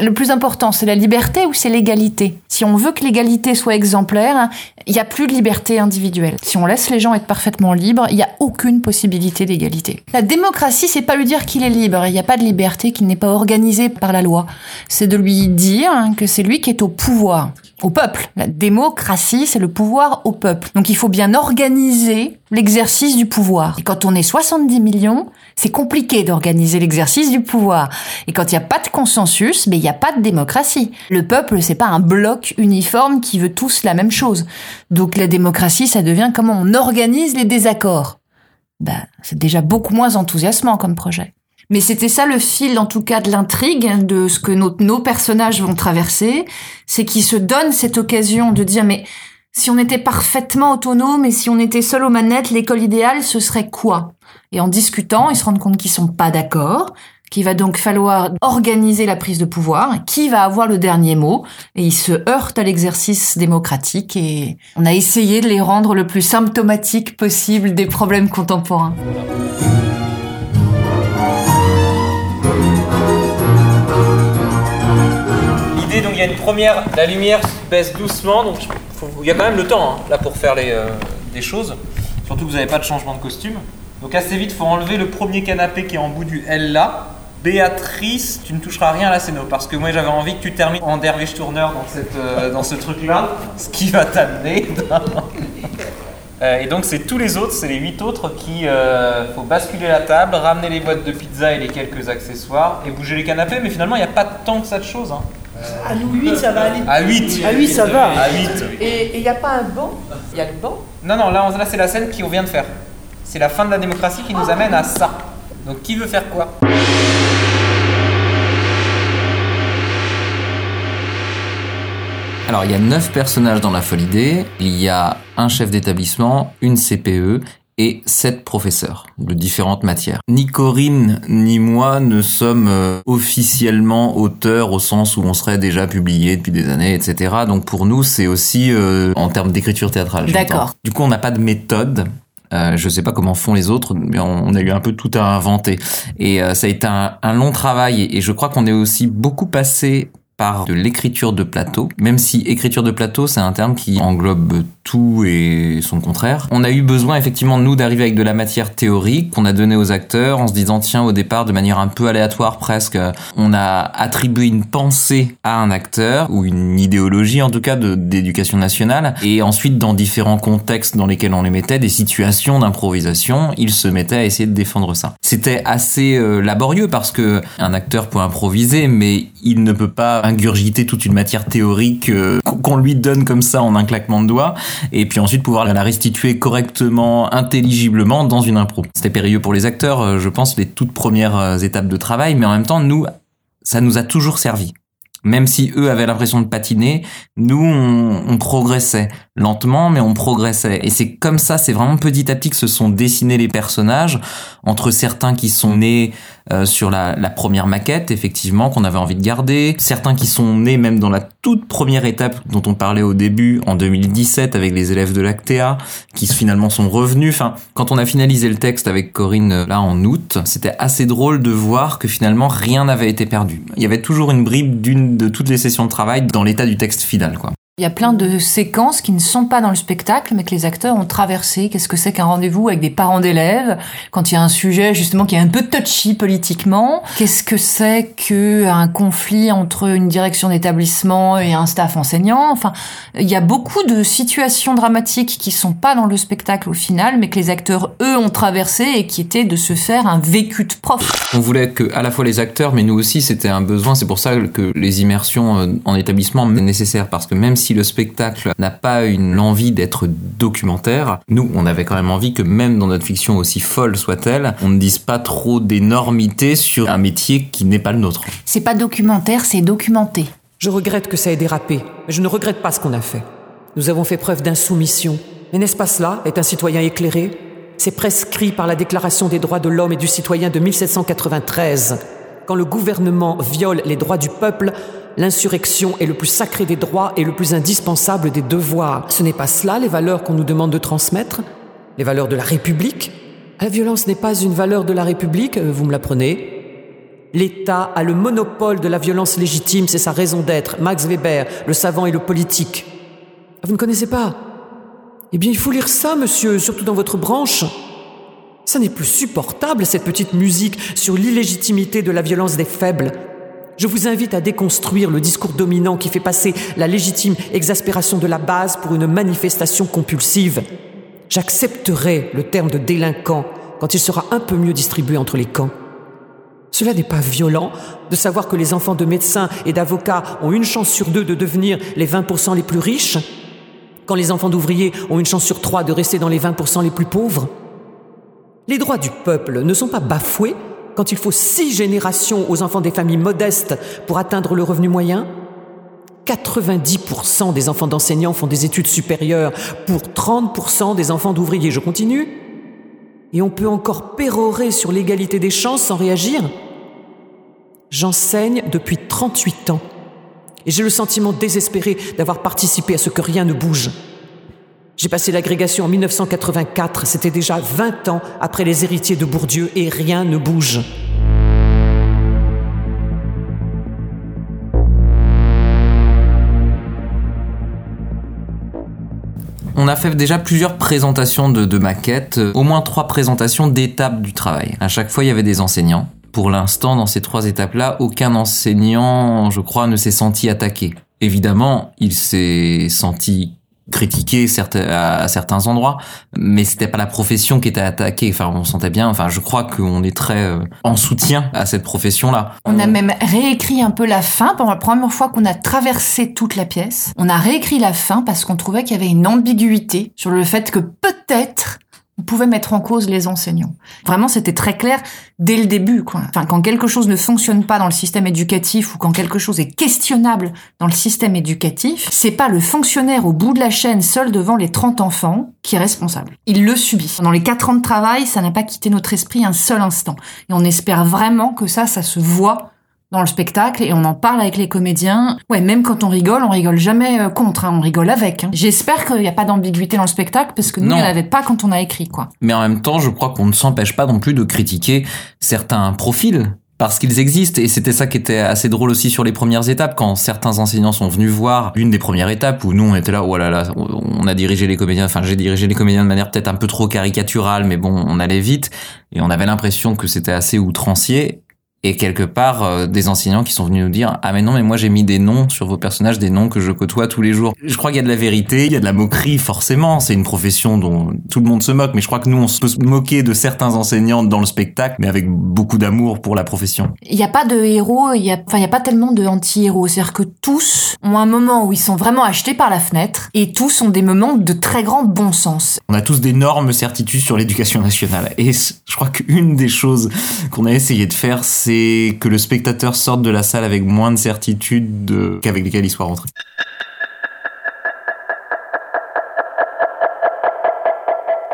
Le plus important, c'est la liberté ou c'est l'égalité? Si on veut que l'égalité soit exemplaire, il n'y a plus de liberté individuelle. Si on laisse les gens être parfaitement libres, il n'y a aucune possibilité d'égalité. La démocratie, c'est pas lui dire qu'il est libre. Il n'y a pas de liberté qui n'est pas organisée par la loi. C'est de lui dire que c'est lui qui est au pouvoir au peuple. La démocratie, c'est le pouvoir au peuple. Donc il faut bien organiser l'exercice du pouvoir. Et quand on est 70 millions, c'est compliqué d'organiser l'exercice du pouvoir. Et quand il n'y a pas de consensus, mais il pas de démocratie. Le peuple, c'est pas un bloc uniforme qui veut tous la même chose. Donc la démocratie, ça devient comment on organise les désaccords. Ben, c'est déjà beaucoup moins enthousiasmant comme projet. Mais c'était ça le fil, en tout cas, de l'intrigue, de ce que nos, nos personnages vont traverser, c'est qu'ils se donnent cette occasion de dire, mais si on était parfaitement autonome et si on était seul aux manettes, l'école idéale, ce serait quoi? Et en discutant, ils se rendent compte qu'ils sont pas d'accord, qu'il va donc falloir organiser la prise de pouvoir, qui va avoir le dernier mot, et ils se heurtent à l'exercice démocratique, et on a essayé de les rendre le plus symptomatique possible des problèmes contemporains. L'idée, donc il y a une première, la lumière baisse doucement, donc il y a quand même le temps hein, là pour faire les, euh, des choses. Surtout que vous n'avez pas de changement de costume. Donc assez vite, il faut enlever le premier canapé qui est en bout du L là. Béatrice, tu ne toucheras rien à la scéno parce que moi j'avais envie que tu termines en derviche tourneur dans, cette, euh, dans ce truc là, ce qui va t'amener dans... Euh, et donc c'est tous les autres, c'est les huit autres qui euh, faut basculer la table, ramener les boîtes de pizza et les quelques accessoires et bouger les canapés, mais finalement il n'y a pas tant que ça de choses. Hein. À nous 8, ça va aller. À 8 À 8, ça va. À 8 Et il n'y a pas un banc? Il y a le banc? Non, non, là, on- là c'est la scène qu'on vient de faire. C'est la fin de la démocratie qui nous amène à ça. Donc qui veut faire quoi? Alors, il y a neuf personnages dans la folle idée. Il y a un chef d'établissement, une CPE et sept professeurs de différentes matières. Ni Corinne ni moi ne sommes euh, officiellement auteurs au sens où on serait déjà publié depuis des années, etc. Donc pour nous, c'est aussi euh, en termes d'écriture théâtrale. D'accord. Du coup, on n'a pas de méthode. Euh, je sais pas comment font les autres, mais on, a eu un peu tout à inventer. Et euh, ça a été un, un long travail. Et, et je crois qu'on est aussi beaucoup passé par de l'écriture de plateau, même si écriture de plateau, c'est un terme qui englobe tout et son contraire. On a eu besoin effectivement nous d'arriver avec de la matière théorique qu'on a donnée aux acteurs en se disant tiens au départ de manière un peu aléatoire presque, on a attribué une pensée à un acteur ou une idéologie en tout cas d'éducation nationale et ensuite dans différents contextes dans lesquels on les mettait, des situations d'improvisation, ils se mettaient à essayer de défendre ça. C'était assez euh, laborieux parce que un acteur peut improviser mais il ne peut pas ingurgiter toute une matière théorique euh, qu'on lui donne comme ça en un claquement de doigts et puis ensuite pouvoir la restituer correctement, intelligiblement dans une impro. C'était périlleux pour les acteurs, euh, je pense, les toutes premières euh, étapes de travail, mais en même temps, nous, ça nous a toujours servi. Même si eux avaient l'impression de patiner, nous, on, on progressait lentement, mais on progressait. Et c'est comme ça, c'est vraiment petit à petit que se sont dessinés les personnages, entre certains qui sont nés euh, sur la, la première maquette, effectivement, qu'on avait envie de garder, certains qui sont nés même dans la toute première étape dont on parlait au début, en 2017, avec les élèves de l'Actea, qui finalement sont revenus. Enfin, quand on a finalisé le texte avec Corinne, là, en août, c'était assez drôle de voir que finalement, rien n'avait été perdu. Il y avait toujours une bribe d'une de toutes les sessions de travail dans l'état du texte final, quoi. Il y a plein de séquences qui ne sont pas dans le spectacle, mais que les acteurs ont traversé. Qu'est-ce que c'est qu'un rendez-vous avec des parents d'élèves quand il y a un sujet justement qui est un peu touchy politiquement? Qu'est-ce que c'est qu'un conflit entre une direction d'établissement et un staff enseignant? Enfin, il y a beaucoup de situations dramatiques qui sont pas dans le spectacle au final, mais que les acteurs eux ont traversé et qui étaient de se faire un vécu de prof. On voulait que à la fois les acteurs, mais nous aussi, c'était un besoin. C'est pour ça que les immersions euh, en établissement sont nécessaires parce que même si le spectacle n'a pas une envie d'être documentaire, nous, on avait quand même envie que même dans notre fiction aussi folle soit-elle, on ne dise pas trop d'énormité sur un métier qui n'est pas le nôtre. C'est pas documentaire, c'est documenté. Je regrette que ça ait dérapé, mais je ne regrette pas ce qu'on a fait. Nous avons fait preuve d'insoumission. Mais n'est-ce pas cela, est un citoyen éclairé? C'est prescrit par la Déclaration des droits de l'homme et du citoyen de 1793. Quand le gouvernement viole les droits du peuple, L'insurrection est le plus sacré des droits et le plus indispensable des devoirs. Ce n'est pas cela les valeurs qu'on nous demande de transmettre? Les valeurs de la République? La violence n'est pas une valeur de la République, euh, vous me l'apprenez. L'État a le monopole de la violence légitime, c'est sa raison d'être. Max Weber, le savant et le politique. Ah, vous ne connaissez pas? Eh bien, il faut lire ça, monsieur, surtout dans votre branche. Ça n'est plus supportable, cette petite musique sur l'illégitimité de la violence des faibles. Je vous invite à déconstruire le discours dominant qui fait passer la légitime exaspération de la base pour une manifestation compulsive. J'accepterai le terme de délinquant quand il sera un peu mieux distribué entre les camps. Cela n'est pas violent de savoir que les enfants de médecins et d'avocats ont une chance sur deux de devenir les 20% les plus riches, quand les enfants d'ouvriers ont une chance sur trois de rester dans les 20% les plus pauvres. Les droits du peuple ne sont pas bafoués quand il faut six générations aux enfants des familles modestes pour atteindre le revenu moyen? 90% des enfants d'enseignants font des études supérieures pour 30% des enfants d'ouvriers. Je continue Et on peut encore pérorer sur l'égalité des chances sans réagir? J'enseigne depuis 38 ans et j'ai le sentiment désespéré d'avoir participé à ce que rien ne bouge. J'ai passé l'agrégation en 1984, c'était déjà 20 ans après les héritiers de Bourdieu et rien ne bouge. On a fait déjà plusieurs présentations de, de maquettes, euh, au moins trois présentations d'étapes du travail. À chaque fois, il y avait des enseignants. Pour l'instant, dans ces trois étapes-là, aucun enseignant, je crois, ne s'est senti attaqué. Évidemment, il s'est senti critiqué à certains endroits, mais c'était pas la profession qui était attaquée. Enfin, on sentait bien. Enfin, je crois qu'on est très euh, en soutien à cette profession-là. On a même réécrit un peu la fin pendant la première fois qu'on a traversé toute la pièce. On a réécrit la fin parce qu'on trouvait qu'il y avait une ambiguïté sur le fait que peut-être on pouvait mettre en cause les enseignants. Vraiment, c'était très clair dès le début, quoi. Enfin, quand quelque chose ne fonctionne pas dans le système éducatif ou quand quelque chose est questionnable dans le système éducatif, c'est pas le fonctionnaire au bout de la chaîne seul devant les 30 enfants qui est responsable. Il le subit. Dans les 4 ans de travail, ça n'a pas quitté notre esprit un seul instant. Et on espère vraiment que ça, ça se voit dans le spectacle et on en parle avec les comédiens. Ouais, même quand on rigole, on rigole jamais euh, contre, hein, on rigole avec. Hein. J'espère qu'il n'y a pas d'ambiguïté dans le spectacle parce que nous, il n'y avait pas quand on a écrit, quoi. Mais en même temps, je crois qu'on ne s'empêche pas non plus de critiquer certains profils parce qu'ils existent et c'était ça qui était assez drôle aussi sur les premières étapes quand certains enseignants sont venus voir l'une des premières étapes où nous on était là oh là là on a dirigé les comédiens enfin j'ai dirigé les comédiens de manière peut-être un peu trop caricaturale mais bon on allait vite et on avait l'impression que c'était assez outrancier et quelque part euh, des enseignants qui sont venus nous dire ah mais non mais moi j'ai mis des noms sur vos personnages des noms que je côtoie tous les jours je crois qu'il y a de la vérité il y a de la moquerie forcément. C'est une profession dont tout le monde se moque mais je crois que nous on peut se moquer de certains enseignants dans le spectacle mais avec beaucoup d'amour pour la profession. Il n'y a pas de héros il y a enfin il y a pas tellement de anti-héros. C'est-à-dire que tous ont un moment où ils sont vraiment achetés par la fenêtre et tous ont des moments de très grand bon sens. On a tous d'énormes certitudes sur l'éducation nationale. Et je crois qu'une des choses qu'on a essayé de faire c'est c'est que le spectateur sorte de la salle avec moins de certitude qu'avec lesquelles il soit rentré.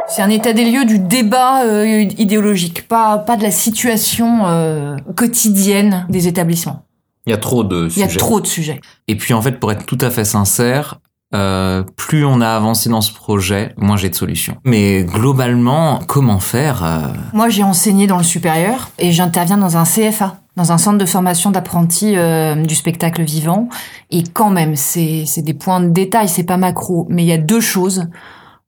C'est un état des lieux du débat euh, idéologique, pas, pas de la situation euh, quotidienne des établissements. Il y a trop de sujets. Il y a trop de sujets. Et puis en fait, pour être tout à fait sincère, euh, plus on a avancé dans ce projet, moins j'ai de solutions. Mais globalement, comment faire Moi, j'ai enseigné dans le supérieur et j'interviens dans un CFA. dans un centre de formation d'apprentis euh, du spectacle vivant. Et quand même, c'est des points de détail, c'est pas macro, mais il y a deux choses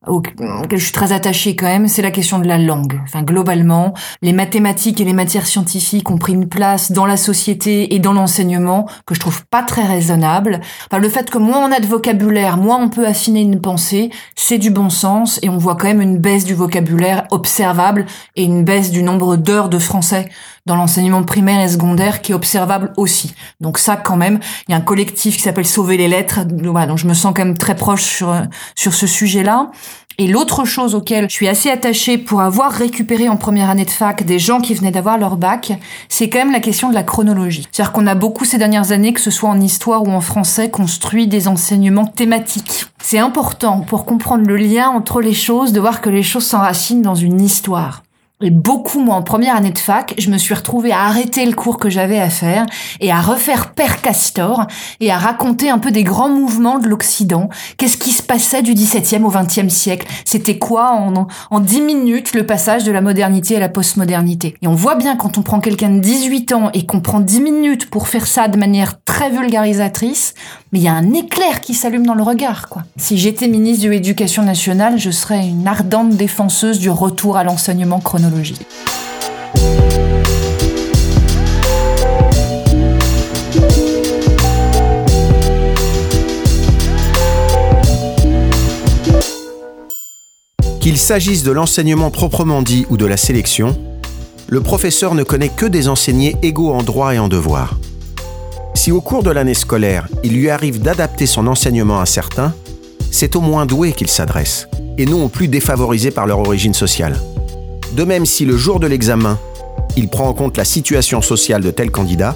auquel je suis très attachée quand même, c'est la question de la langue. Enfin, globalement, les mathématiques et les matières scientifiques ont pris une place dans la société et dans l'enseignement que je trouve pas très raisonnable. Enfin, le fait que moins on a de vocabulaire, moins on peut affiner une pensée, c'est du bon sens et on voit quand même une baisse du vocabulaire observable et une baisse du nombre d'heures de français dans l'enseignement primaire et secondaire qui est observable aussi. Donc ça, quand même, il y a un collectif qui s'appelle Sauver les lettres, voilà, donc je me sens quand même très proche sur, sur ce sujet-là. Et l'autre chose auquel je suis assez attachée pour avoir récupéré en première année de fac des gens qui venaient d'avoir leur bac, c'est quand même la question de la chronologie. C'est-à-dire qu'on a beaucoup ces dernières années, que ce soit en histoire ou en français, construit des enseignements thématiques. C'est important pour comprendre le lien entre les choses, de voir que les choses s'enracinent dans une histoire. Et beaucoup, moi, en première année de fac, je me suis retrouvée à arrêter le cours que j'avais à faire et à refaire Père Castor et à raconter un peu des grands mouvements de l'Occident. Qu'est-ce qui se passait du XVIIe au XXe siècle? C'était quoi en, en 10 minutes le passage de la modernité à la postmodernité? Et on voit bien quand on prend quelqu'un de 18 ans et qu'on prend 10 minutes pour faire ça de manière très vulgarisatrice, mais il y a un éclair qui s'allume dans le regard, quoi. Si j'étais ministre de l'Éducation nationale, je serais une ardente défenseuse du retour à l'enseignement chronologique. Qu'il s'agisse de l'enseignement proprement dit ou de la sélection, le professeur ne connaît que des enseignés égaux en droit et en devoir. Si au cours de l'année scolaire, il lui arrive d'adapter son enseignement à certains, c'est au moins doué qu'il s'adresse, et non au plus défavorisés par leur origine sociale. De même, si le jour de l'examen, il prend en compte la situation sociale de tel candidat,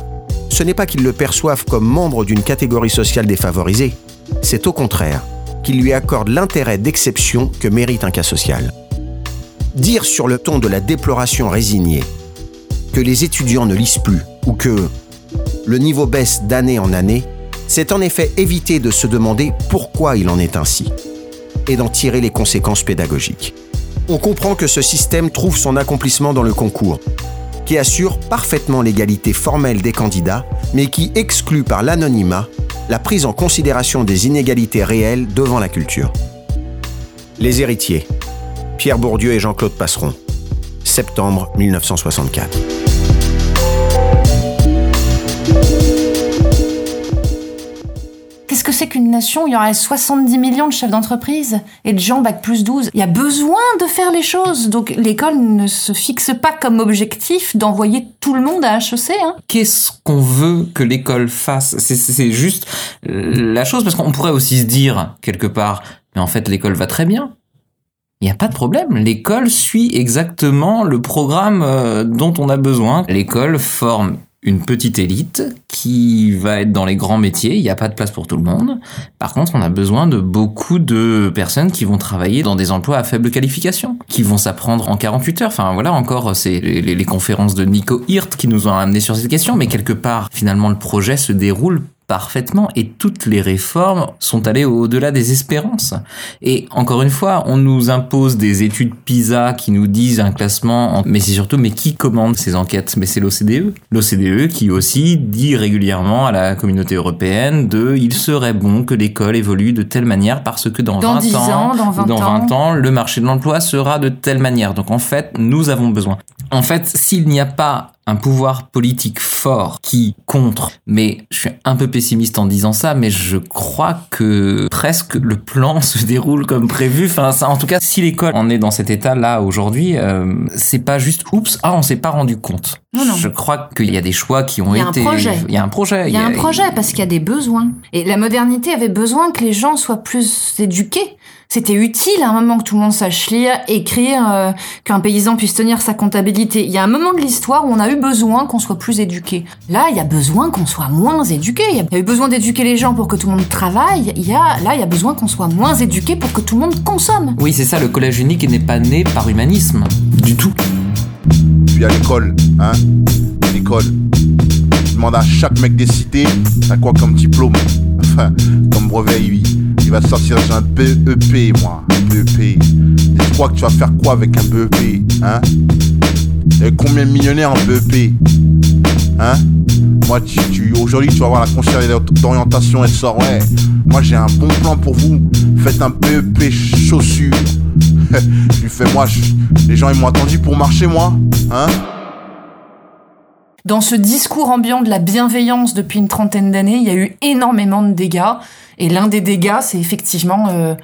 ce n'est pas qu'il le perçoive comme membre d'une catégorie sociale défavorisée, c'est au contraire qu'il lui accorde l'intérêt d'exception que mérite un cas social. Dire sur le ton de la déploration résignée que les étudiants ne lisent plus ou que le niveau baisse d'année en année, c'est en effet éviter de se demander pourquoi il en est ainsi et d'en tirer les conséquences pédagogiques on comprend que ce système trouve son accomplissement dans le concours, qui assure parfaitement l'égalité formelle des candidats, mais qui exclut par l'anonymat la prise en considération des inégalités réelles devant la culture. Les héritiers, Pierre Bourdieu et Jean-Claude Passeron, septembre 1964. C'est qu'une nation Il y aurait 70 millions de chefs d'entreprise et de gens bac plus 12. Il y a besoin de faire les choses. Donc l'école ne se fixe pas comme objectif d'envoyer tout le monde à HEC. Hein. Qu'est-ce qu'on veut que l'école fasse? C'est juste la chose, parce qu'on pourrait aussi se dire, quelque part, mais en fait l'école va très bien. Il n'y a pas de problème. L'école suit exactement le programme euh, dont on a besoin. L'école forme une petite élite qui va être dans les grands métiers. Il n'y a pas de place pour tout le monde. Par contre, on a besoin de beaucoup de personnes qui vont travailler dans des emplois à faible qualification, qui vont s'apprendre en 48 heures. Enfin, voilà, encore, c'est les, conférences de Nico Hirt qui nous ont amené sur cette question. Mais quelque part, finalement, le projet se déroule parfaitement et toutes les réformes sont allées au-delà des espérances. Et encore une fois, on nous impose des études PISA qui nous disent un classement, mais c'est surtout, mais qui commande ces enquêtes? Mais c'est l'OCDE. L'OCDE qui aussi dit régulièrement à la communauté européenne de il serait bon que l'école évolue de telle manière parce que dans, 20 ans, dans 20, dans 20 ans, le marché de l'emploi sera de telle manière. Donc en fait, nous avons besoin. En fait, s'il n'y a pas un pouvoir politique fort qui contre, mais je suis un peu pessimiste en disant ça, mais je crois que presque le plan se déroule comme prévu. Enfin, ça, en tout cas, si l'école en est dans cet état-là aujourd'hui, euh, c'est pas juste oups, ah, on s'est pas rendu compte. Non, non. Je crois qu'il y a des choix qui ont il y a été. Un projet. Il y a un projet. Il y a un projet parce qu'il y a des besoins. Et la modernité avait besoin que les gens soient plus éduqués. C'était utile à un moment que tout le monde sache lire, écrire, euh, qu'un paysan puisse tenir sa comptabilité. Il y a un moment de l'histoire où on a eu besoin qu'on soit plus éduqué. Là, il y a besoin qu'on soit moins éduqué. Il y a eu besoin d'éduquer les gens pour que tout le monde travaille. Il y a, là, il y a besoin qu'on soit moins éduqué pour que tout le monde consomme. Oui, c'est ça, le collège unique n'est pas né par humanisme. Du tout. Puis à l'école, hein? L'école. Je demande à chaque mec des cités, t'as quoi comme diplôme? Comme brevet, il va sortir j'ai un BEP, moi. Un BEP. Et tu crois que tu vas faire quoi avec un BEP Hein? Et combien de millionnaires en BEP Hein? Moi, tu, aujourd'hui, tu vas voir la conseillère d'orientation, elle sort, ouais. Moi, j'ai un bon plan pour vous. Faites un PEP chaussures. je lui fais, moi, les gens, ils m'ont attendu pour marcher, moi. Hein? Dans ce discours ambiant de la bienveillance depuis une trentaine d'années, il y a eu énormément de dégâts. Et l'un des dégâts, c'est effectivement euh,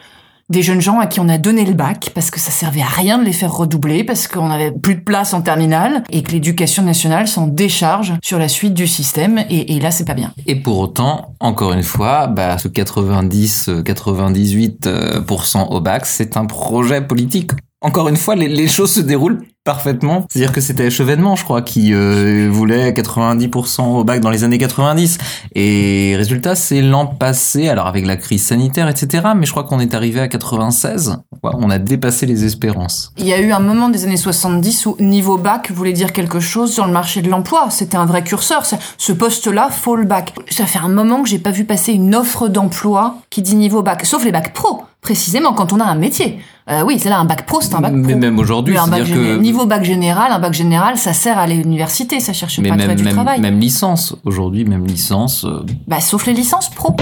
des jeunes gens à qui on a donné le bac parce que ça servait à rien de les faire redoubler, parce qu'on n'avait plus de place en terminale et que l'éducation nationale s'en décharge sur la suite du système. Et, et là, c'est pas bien. Et pour autant, encore une fois, bah, ce 90-98% au bac, c'est un projet politique. Encore une fois, les, choses se déroulent parfaitement. C'est-à-dire que c'était Chevènement, je crois, qui euh, voulait 90% au bac dans les années 90. Et résultat, c'est l'an passé, alors avec la crise sanitaire, etc. Mais je crois qu'on est arrivé à 96. On a dépassé les espérances. Il y a eu un moment des années 70 où niveau bac voulait dire quelque chose sur le marché de l'emploi. C'était un vrai curseur. Ce poste-là, faut le bac. Ça fait un moment que j'ai pas vu passer une offre d'emploi qui dit niveau bac, sauf les bacs pro. Précisément quand on a un métier. Euh, oui, c'est là un bac pro, c'est un bac pro. Mais même aujourd'hui, Mais un bac c'est-à-dire que... niveau bac général, un bac général, ça sert à l'université, ça cherche Mais pas à même, du même, travail. même licence. Aujourd'hui, même licence. euh, Bah, sauf les licences pro.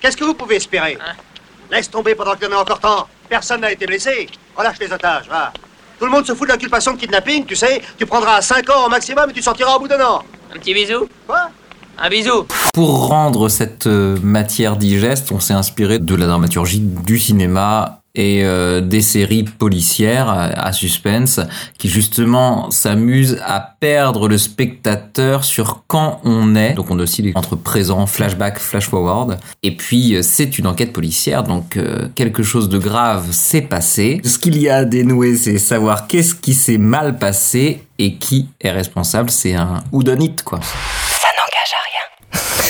Qu'est-ce que vous pouvez espérer Laisse tomber pendant qu'il y en a encore temps. Personne n'a été blessé. Relâche les otages, va. Tout le monde se fout de l'inculpation de kidnapping, tu sais. Tu prendras 5 ans au maximum et tu sortiras au bout d'un an. Un petit bisou Quoi Un bisou Pour rendre cette euh, matière digeste, on s'est inspiré de la dramaturgie du cinéma et euh, des séries policières à à suspense qui justement s'amusent à perdre le spectateur sur quand on est. Donc on oscille entre présent, flashback, flash forward. Et puis euh, c'est une enquête policière, donc euh, quelque chose de grave s'est passé. Ce qu'il y a à dénouer, c'est savoir qu'est-ce qui s'est mal passé et qui est responsable. C'est un houdonite quoi.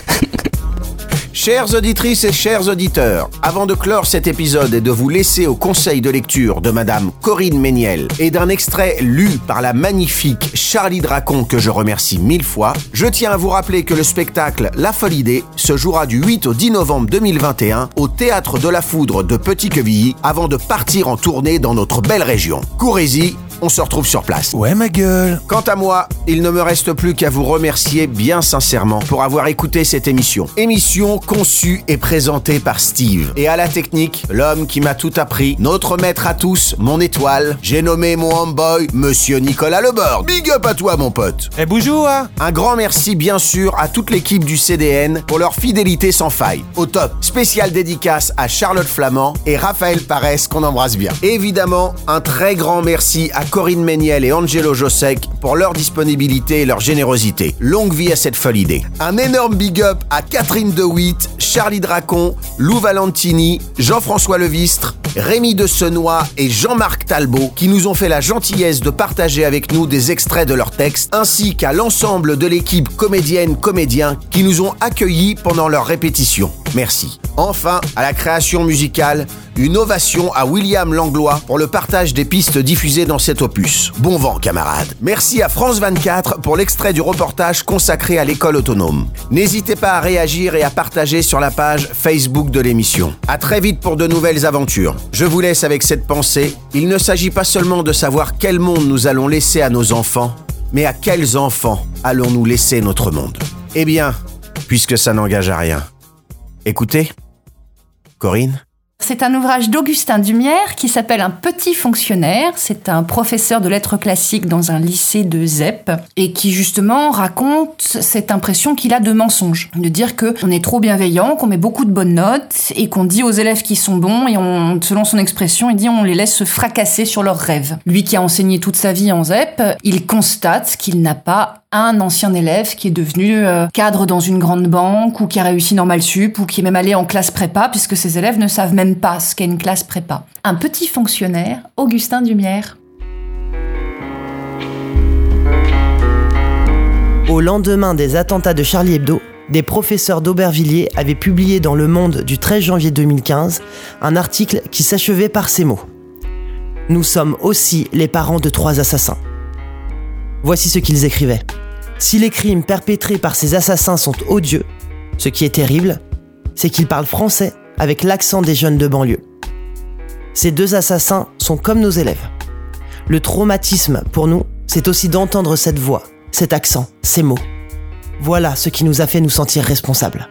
Chères auditrices et chers auditeurs, avant de clore cet épisode et de vous laisser au conseil de lecture de Madame Corinne Méniel et d'un extrait lu par la magnifique Charlie Dracon que je remercie mille fois, je tiens à vous rappeler que le spectacle La Folie Idée se jouera du 8 au 10 novembre 2021 au Théâtre de la Foudre de Petit-Quevilly avant de partir en tournée dans notre belle région. Courez-y, on se retrouve sur place. Ouais, ma gueule. Quant à moi, il ne me reste plus qu'à vous remercier bien sincèrement pour avoir écouté cette émission. Émission conçue et présentée par Steve. Et à la technique, l'homme qui m'a tout appris, notre maître à tous, mon étoile, j'ai nommé mon homeboy, Monsieur Nicolas Lebord. Big up à toi, mon pote. Eh, bonjour, hein. Un grand merci, bien sûr, à toute l'équipe du CDN pour leur fidélité sans faille. Au top. Spécial dédicace à Charlotte Flamand et Raphaël Parès, qu'on embrasse bien. Évidemment, un très grand merci à Corinne Méniel et Angelo Josek pour leur disponibilité et leur générosité. Longue vie à cette folle idée. Un énorme big up à Catherine DeWitt, Charlie Dracon, Lou Valentini, Jean-François Levistre, Rémi de Senois et Jean-Marc Talbot qui nous ont fait la gentillesse de partager avec nous des extraits de leurs textes, ainsi qu'à l'ensemble de l'équipe comédienne-comédien qui nous ont accueillis pendant leur répétition. Merci. Enfin, à la création musicale, une ovation à William Langlois pour le partage des pistes diffusées dans cet opus. Bon vent, camarades. Merci à France 24 pour l'extrait du reportage consacré à l'école autonome. N'hésitez pas à réagir et à partager sur la page Facebook de l'émission. À très vite pour de nouvelles aventures. Je vous laisse avec cette pensée. Il ne s'agit pas seulement de savoir quel monde nous allons laisser à nos enfants, mais à quels enfants allons-nous laisser notre monde. Eh bien, puisque ça n'engage à rien. Écoutez. Corinne C'est un ouvrage d'Augustin Dumière qui s'appelle Un petit fonctionnaire. C'est un professeur de lettres classiques dans un lycée de ZEP et qui justement raconte cette impression qu'il a de mensonge. De dire que on est trop bienveillant, qu'on met beaucoup de bonnes notes et qu'on dit aux élèves qui sont bons et on, selon son expression, il dit on les laisse se fracasser sur leurs rêves. Lui qui a enseigné toute sa vie en ZEP, il constate qu'il n'a pas un ancien élève qui est devenu euh, cadre dans une grande banque ou qui a réussi normal sup ou qui est même allé en classe prépa puisque ses élèves ne savent même pas ce qu'est une classe prépa. Un petit fonctionnaire, Augustin Dumière. Au lendemain des attentats de Charlie Hebdo, des professeurs d'Aubervilliers avaient publié dans Le Monde du 13 janvier 2015 un article qui s'achevait par ces mots. Nous sommes aussi les parents de trois assassins. Voici ce qu'ils écrivaient. Si les crimes perpétrés par ces assassins sont odieux, ce qui est terrible, c'est qu'ils parlent français avec l'accent des jeunes de banlieue. Ces deux assassins sont comme nos élèves. Le traumatisme, pour nous, c'est aussi d'entendre cette voix, cet accent, ces mots. Voilà ce qui nous a fait nous sentir responsables.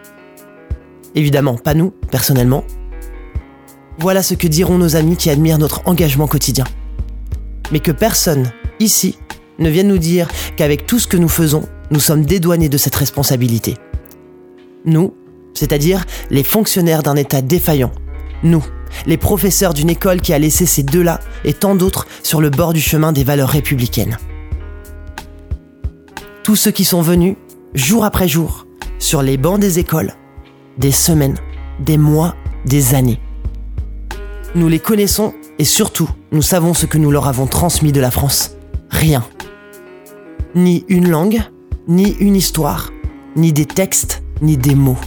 Évidemment, pas nous, personnellement. Voilà ce que diront nos amis qui admirent notre engagement quotidien. Mais que personne, ici, ne vienne nous dire qu'avec tout ce que nous faisons, nous sommes dédouanés de cette responsabilité. Nous, c'est-à-dire les fonctionnaires d'un État défaillant. Nous, les professeurs d'une école qui a laissé ces deux-là et tant d'autres sur le bord du chemin des valeurs républicaines. Tous ceux qui sont venus, jour après jour, sur les bancs des écoles, des semaines, des mois, des années. Nous les connaissons et surtout, nous savons ce que nous leur avons transmis de la France. Rien. Ni une langue, ni une histoire, ni des textes, ni des mots.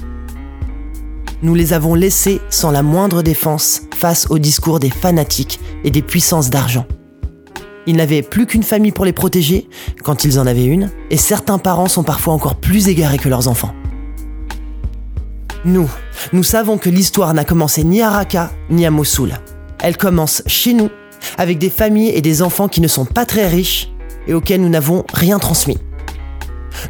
Nous les avons laissés sans la moindre défense face au discours des fanatiques et des puissances d'argent. Ils n'avaient plus qu'une famille pour les protéger, quand ils en avaient une, et certains parents sont parfois encore plus égarés que leurs enfants. Nous, nous savons que l'histoire n'a commencé ni à Raqqa, ni à Mossoul. Elle commence chez nous, avec des familles et des enfants qui ne sont pas très riches et auxquels nous n'avons rien transmis.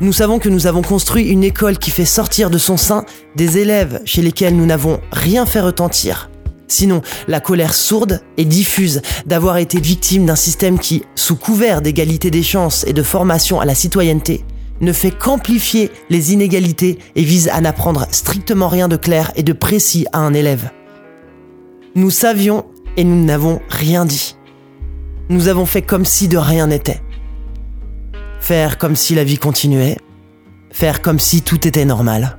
Nous savons que nous avons construit une école qui fait sortir de son sein des élèves chez lesquels nous n'avons rien fait retentir. Sinon, la colère sourde et diffuse d'avoir été victime d'un système qui, sous couvert d'égalité des chances et de formation à la citoyenneté, ne fait qu'amplifier les inégalités et vise à n'apprendre strictement rien de clair et de précis à un élève. Nous savions et nous n'avons rien dit. Nous avons fait comme si de rien n'était. Faire comme si la vie continuait, faire comme si tout était normal.